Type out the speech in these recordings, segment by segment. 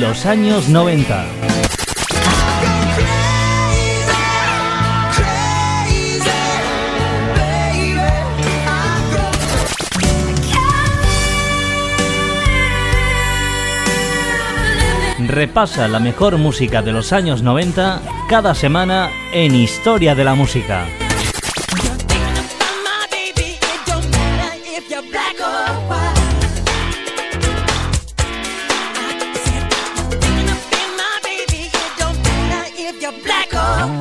Los años 90. Repasa la mejor música de los años 90 cada semana en Historia de la Música.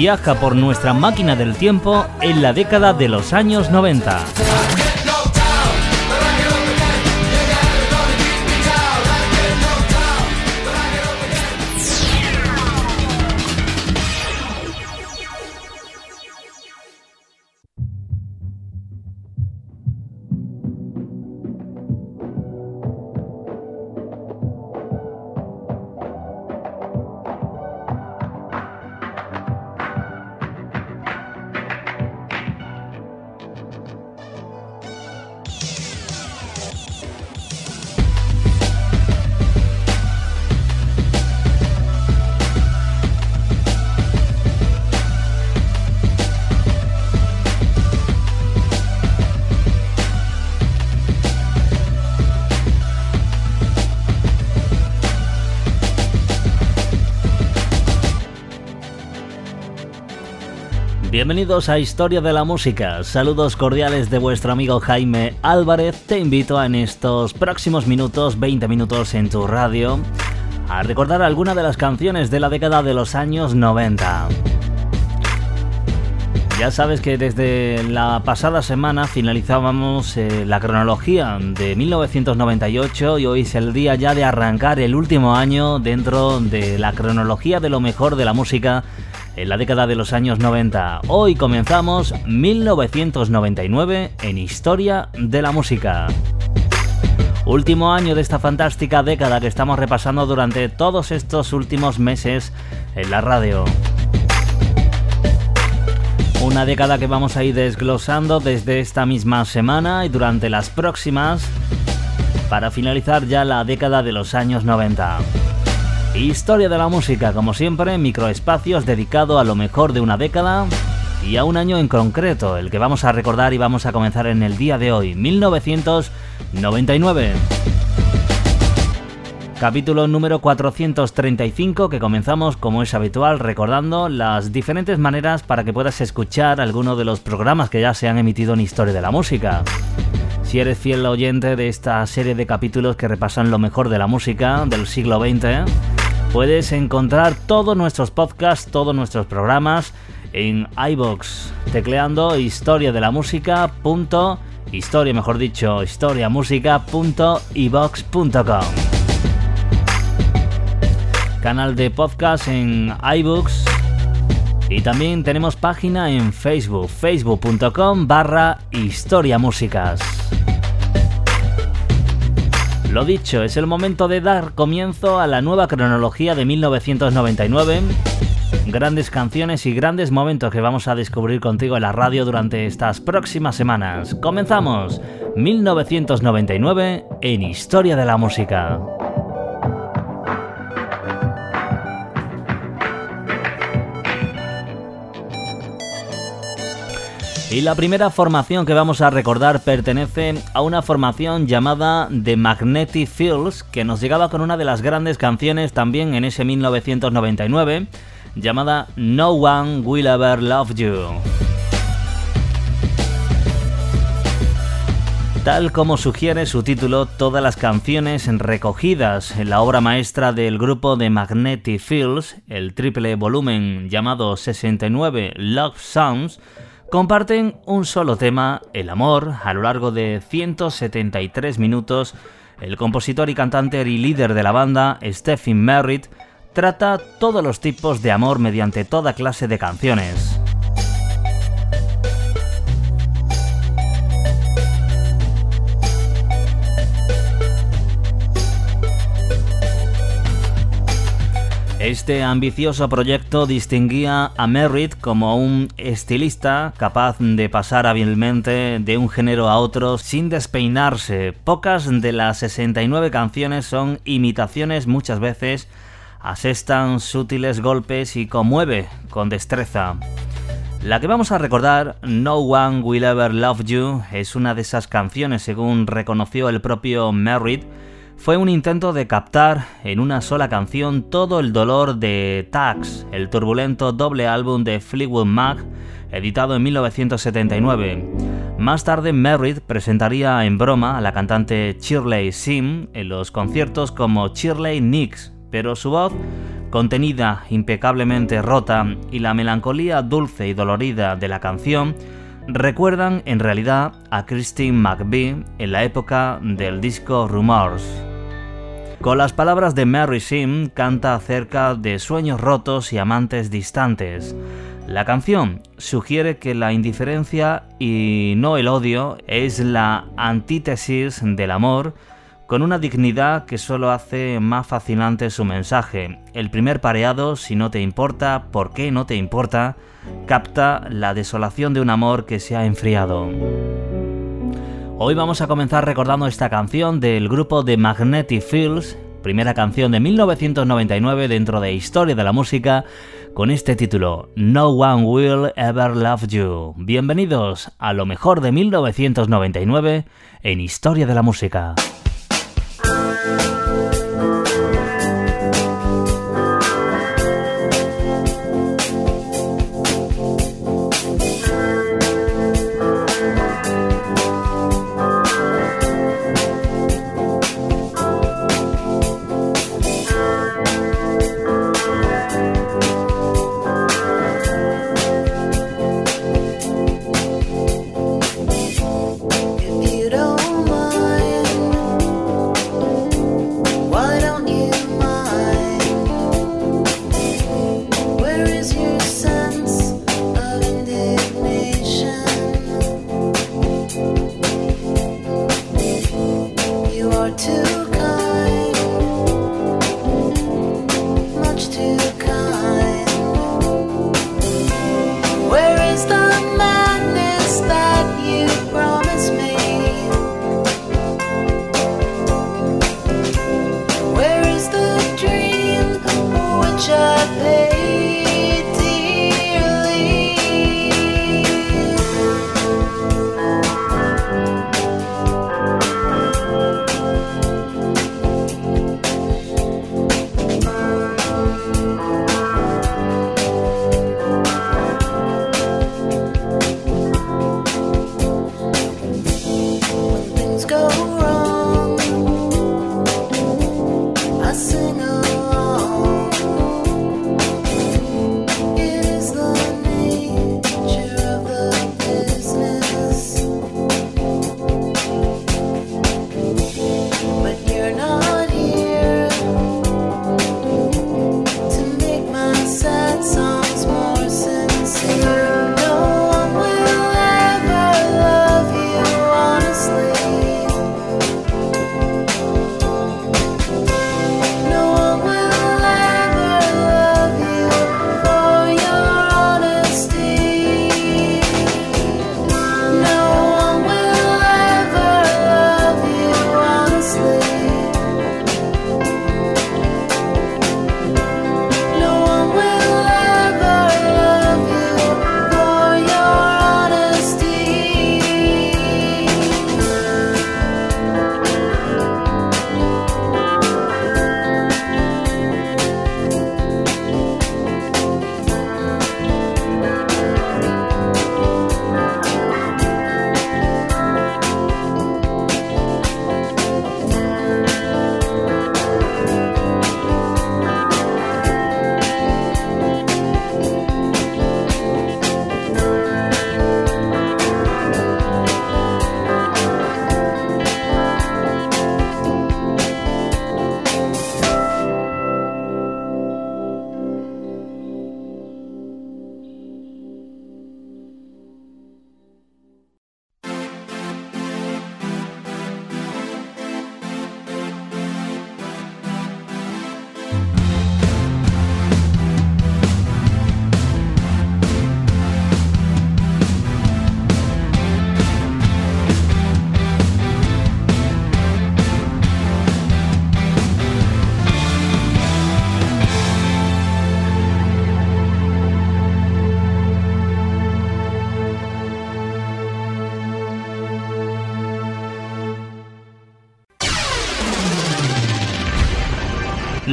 Viaja por nuestra máquina del tiempo en la década de los años 90. Bienvenidos a Historia de la Música. Saludos cordiales de vuestro amigo Jaime Álvarez. Te invito en estos próximos minutos, 20 minutos en tu radio, a recordar alguna de las canciones de la década de los años 90. Ya sabes que desde la pasada semana finalizábamos eh, la cronología de 1998 y hoy es el día ya de arrancar el último año dentro de la cronología de lo mejor de la música en la década de los años 90. Hoy comenzamos 1999 en Historia de la Música. Último año de esta fantástica década que estamos repasando durante todos estos últimos meses en la radio. Una década que vamos a ir desglosando desde esta misma semana y durante las próximas para finalizar ya la década de los años 90. Historia de la música, como siempre, microespacios dedicado a lo mejor de una década y a un año en concreto, el que vamos a recordar y vamos a comenzar en el día de hoy, 1999. Capítulo número 435 que comenzamos como es habitual recordando las diferentes maneras para que puedas escuchar alguno de los programas que ya se han emitido en Historia de la Música. Si eres fiel oyente de esta serie de capítulos que repasan lo mejor de la música del siglo XX, Puedes encontrar todos nuestros podcasts, todos nuestros programas en iBox, tecleando historia de la música. historia, mejor dicho, historiamusica.ibox.com. Canal de podcast en iBooks. Y también tenemos página en Facebook, facebook.com barra historiamúsicas. Lo dicho, es el momento de dar comienzo a la nueva cronología de 1999. Grandes canciones y grandes momentos que vamos a descubrir contigo en la radio durante estas próximas semanas. Comenzamos 1999 en Historia de la Música. Y la primera formación que vamos a recordar pertenece a una formación llamada The Magnetic Fields, que nos llegaba con una de las grandes canciones también en ese 1999, llamada No One Will Ever Love You. Tal como sugiere su título, todas las canciones recogidas en la obra maestra del grupo de Magnetic Fields, el triple volumen llamado 69 Love Sounds, comparten un solo tema, el amor, a lo largo de 173 minutos. El compositor y cantante y líder de la banda, Stephen Merritt, trata todos los tipos de amor mediante toda clase de canciones. Este ambicioso proyecto distinguía a Merritt como un estilista capaz de pasar hábilmente de un género a otro sin despeinarse. Pocas de las 69 canciones son imitaciones muchas veces, asestan sutiles golpes y conmueve con destreza. La que vamos a recordar, No One Will Ever Love You, es una de esas canciones según reconoció el propio Merritt, fue un intento de captar en una sola canción todo el dolor de Tax, el turbulento doble álbum de Fleetwood Mac, editado en 1979. Más tarde, Merritt presentaría en broma a la cantante Shirley Sim en los conciertos como Shirley Nicks, pero su voz, contenida, impecablemente rota, y la melancolía dulce y dolorida de la canción recuerdan en realidad a Christine McVie en la época del disco Rumors. Con las palabras de Mary Sim canta acerca de sueños rotos y amantes distantes. La canción sugiere que la indiferencia y no el odio es la antítesis del amor, con una dignidad que solo hace más fascinante su mensaje. El primer pareado, si no te importa, ¿por qué no te importa?, capta la desolación de un amor que se ha enfriado. Hoy vamos a comenzar recordando esta canción del grupo de Magnetic Fields, primera canción de 1999 dentro de Historia de la Música, con este título, No One Will Ever Love You. Bienvenidos a lo mejor de 1999 en Historia de la Música. such a. you're not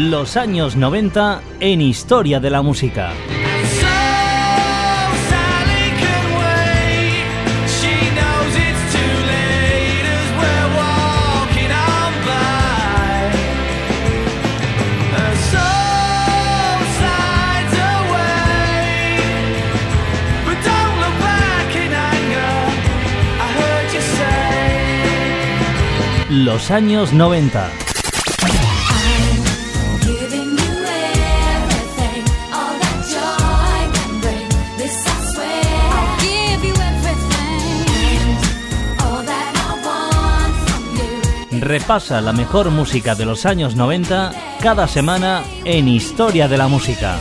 Los años 90 en Historia de la Música. Los años 90. Repasa la mejor música de los años 90 cada semana en Historia de la Música.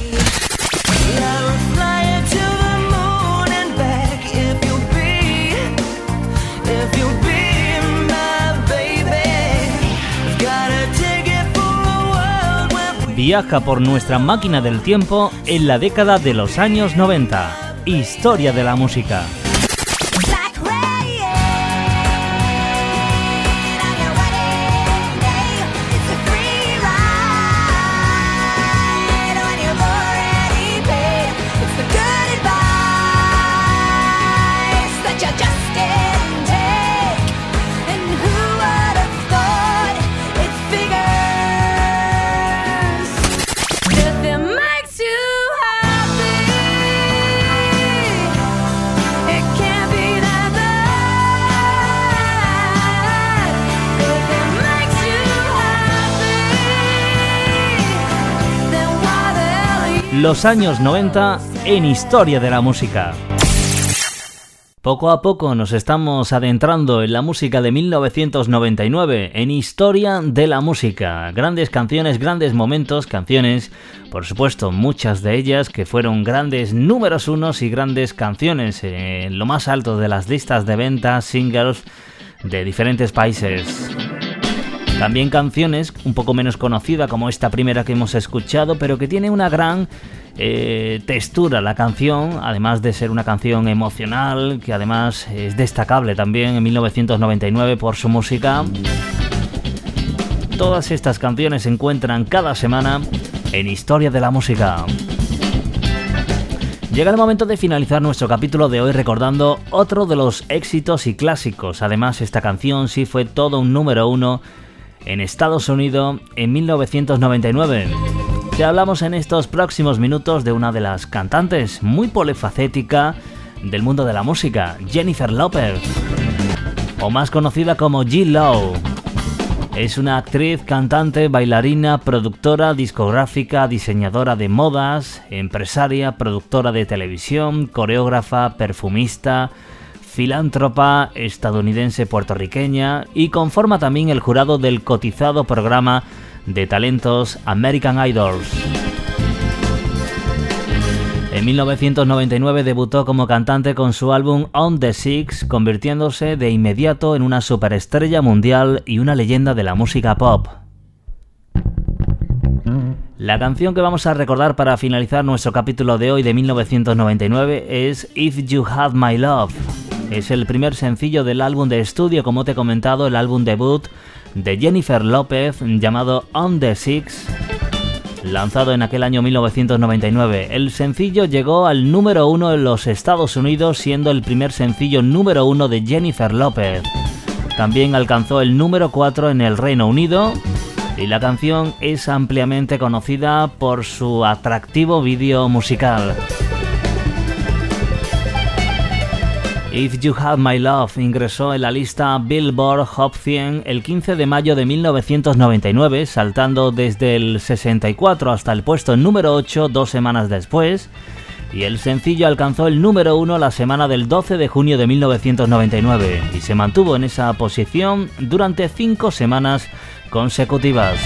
Viaja por nuestra máquina del tiempo en la década de los años 90. Historia de la música. Los años 90 en Historia de la Música. Poco a poco nos estamos adentrando en la música de 1999, en Historia de la Música. Grandes canciones, grandes momentos, canciones, por supuesto, muchas de ellas que fueron grandes números unos y grandes canciones en lo más alto de las listas de ventas, singles de diferentes países. También canciones un poco menos conocida como esta primera que hemos escuchado, pero que tiene una gran eh, textura la canción, además de ser una canción emocional, que además es destacable también en 1999 por su música. Todas estas canciones se encuentran cada semana en Historia de la Música. Llega el momento de finalizar nuestro capítulo de hoy recordando otro de los éxitos y clásicos. Además, esta canción sí fue todo un número uno en Estados Unidos en 1999. Te hablamos en estos próximos minutos de una de las cantantes muy polifacética del mundo de la música, Jennifer Lopez, o más conocida como G. Lowe. Es una actriz, cantante, bailarina, productora, discográfica, diseñadora de modas, empresaria, productora de televisión, coreógrafa, perfumista, filántropa estadounidense puertorriqueña y conforma también el jurado del cotizado programa de talentos American Idols. En 1999 debutó como cantante con su álbum On the Six, convirtiéndose de inmediato en una superestrella mundial y una leyenda de la música pop. La canción que vamos a recordar para finalizar nuestro capítulo de hoy de 1999 es If You Had My Love. Es el primer sencillo del álbum de estudio, como te he comentado, el álbum debut de Jennifer López llamado On the Six, lanzado en aquel año 1999. El sencillo llegó al número uno en los Estados Unidos, siendo el primer sencillo número uno de Jennifer López. También alcanzó el número 4 en el Reino Unido y la canción es ampliamente conocida por su atractivo vídeo musical. If You Have My Love ingresó en la lista Billboard Hot 100 el 15 de mayo de 1999, saltando desde el 64 hasta el puesto número 8 dos semanas después, y el sencillo alcanzó el número 1 la semana del 12 de junio de 1999 y se mantuvo en esa posición durante cinco semanas consecutivas.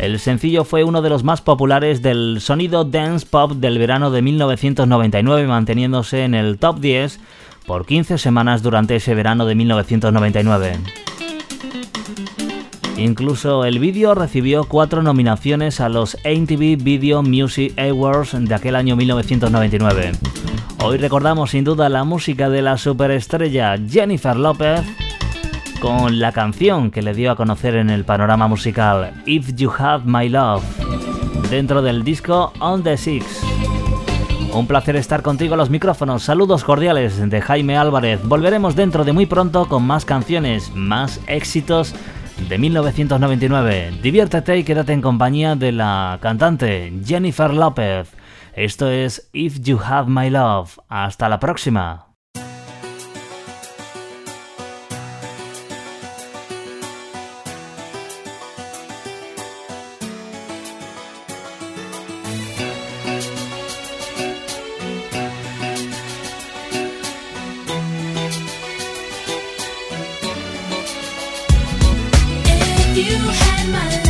El sencillo fue uno de los más populares del sonido dance pop del verano de 1999, manteniéndose en el top 10 por 15 semanas durante ese verano de 1999. Incluso el vídeo recibió cuatro nominaciones a los MTV Video Music Awards de aquel año 1999. Hoy recordamos sin duda la música de la superestrella Jennifer Lopez con la canción que le dio a conocer en el panorama musical, If You Have My Love, dentro del disco On the Six. Un placer estar contigo a los micrófonos. Saludos cordiales de Jaime Álvarez. Volveremos dentro de muy pronto con más canciones, más éxitos de 1999. Diviértete y quédate en compañía de la cantante Jennifer López. Esto es If You Have My Love. Hasta la próxima. my life.